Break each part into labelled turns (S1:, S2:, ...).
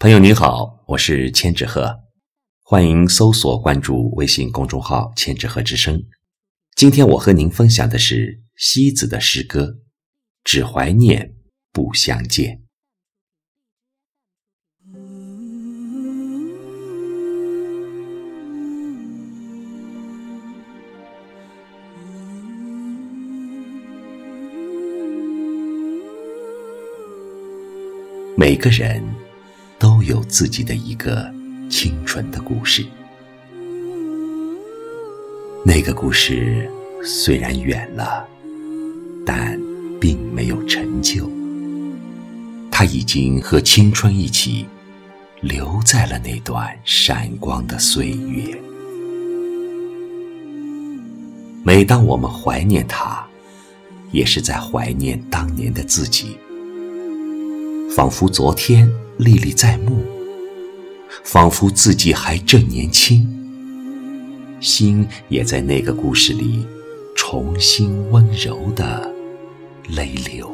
S1: 朋友您好，我是千纸鹤，欢迎搜索关注微信公众号“千纸鹤之声”。今天我和您分享的是西子的诗歌《只怀念不相见》。每个人。都有自己的一个清纯的故事。那个故事虽然远了，但并没有陈旧。它已经和青春一起留在了那段闪光的岁月。每当我们怀念他，也是在怀念当年的自己，仿佛昨天。历历在目，仿佛自己还正年轻，心也在那个故事里重新温柔的泪流。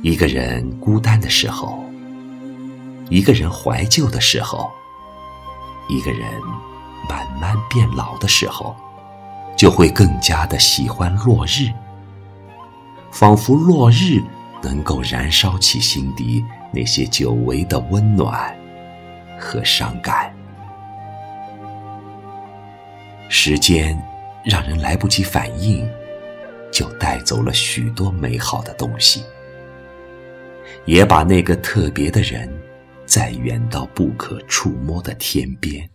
S1: 一个人孤单的时候，一个人怀旧的时候，一个人慢慢变老的时候，就会更加的喜欢落日，仿佛落日。能够燃烧起心底那些久违的温暖和伤感。时间让人来不及反应，就带走了许多美好的东西，也把那个特别的人再远到不可触摸的天边。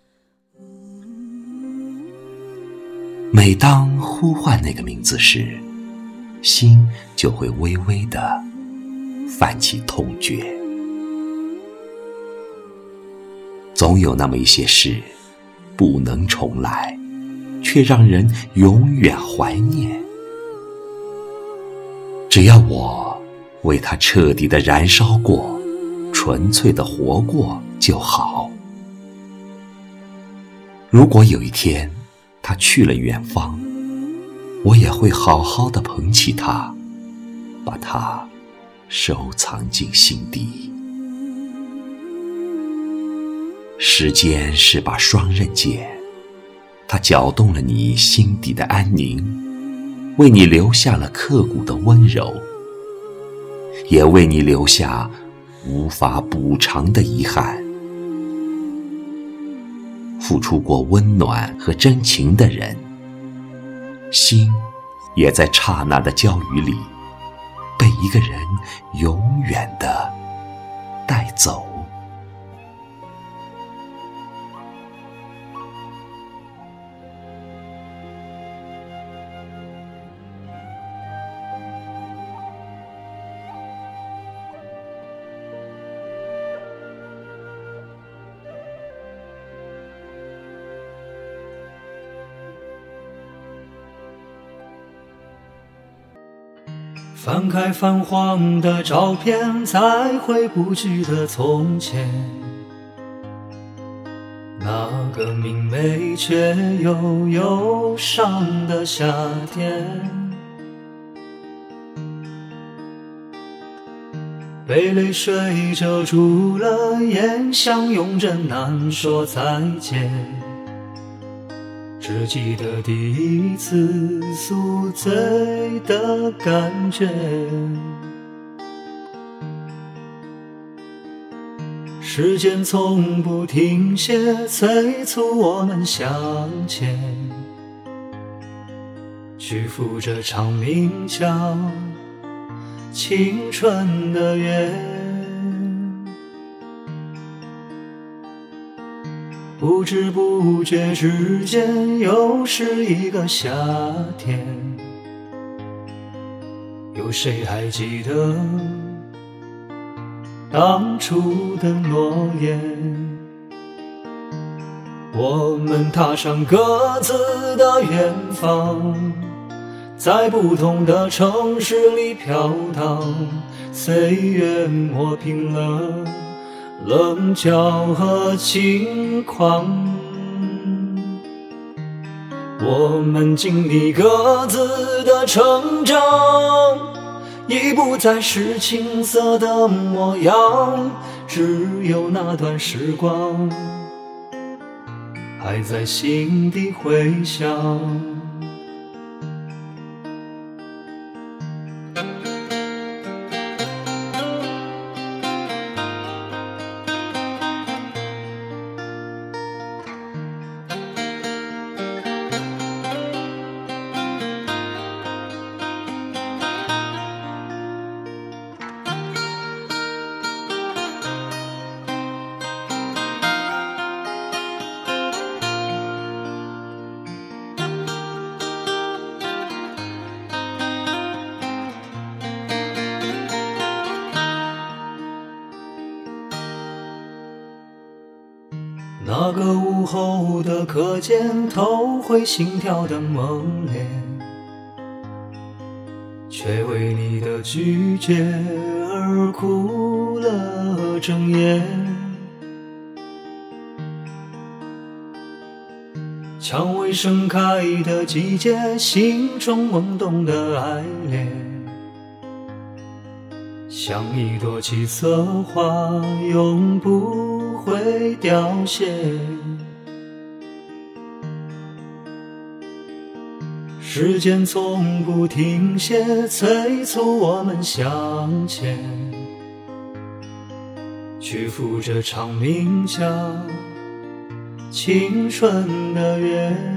S1: 每当呼唤那个名字时，心就会微微的。泛起痛觉，总有那么一些事不能重来，却让人永远怀念。只要我为他彻底的燃烧过，纯粹的活过就好。如果有一天他去了远方，我也会好好的捧起他，把它。收藏进心底。时间是把双刃剑，它搅动了你心底的安宁，为你留下了刻骨的温柔，也为你留下无法补偿的遗憾。付出过温暖和真情的人，心也在刹那的交雨里。被一个人永远的带走。
S2: 翻开泛黄的照片，才会不记得从前那个明媚却又忧伤的夏天。被泪水遮住了眼，相拥着难说再见。只记得第一次宿醉的感觉，时间从不停歇，催促我们向前，去赴这场名叫青春的约。不知不觉之间，又是一个夏天。有谁还记得当初的诺言？我们踏上各自的远方，在不同的城市里飘荡，岁月磨平了。棱角和轻狂，我们经历各自的成长，已不再是青涩的模样，只有那段时光还在心底回响。那个午后的课间，偷回心跳的猛烈，却为你的拒绝而哭了整夜。蔷薇盛开的季节，心中萌动的爱恋，像一朵七色花，永不。会凋谢，时间从不停歇，催促我们向前，去赴这场名叫青春的约。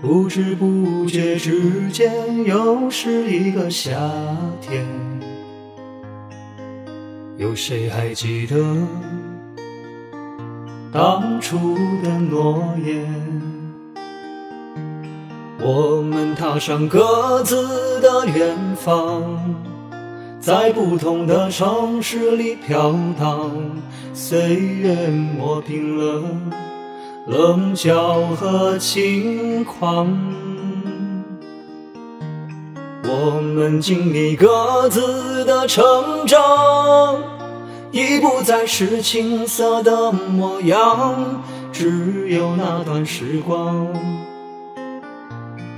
S2: 不知不觉之间，又是一个夏天。有谁还记得当初的诺言？我们踏上各自的远方，在不同的城市里飘荡，岁月磨平了棱角和轻狂。我们经历各自的成长，已不再是青涩的模样，只有那段时光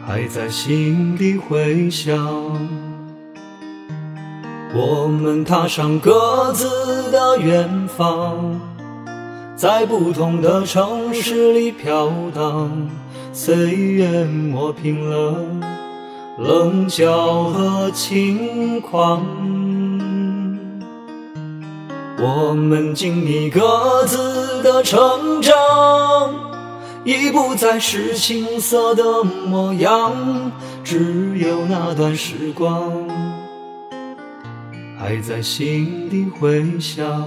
S2: 还在心底回响。我们踏上各自的远方，在不同的城市里飘荡，岁月磨平了。棱角和轻狂，我们经历各自的成长，已不再是青涩的模样，只有那段时光还在心底回响。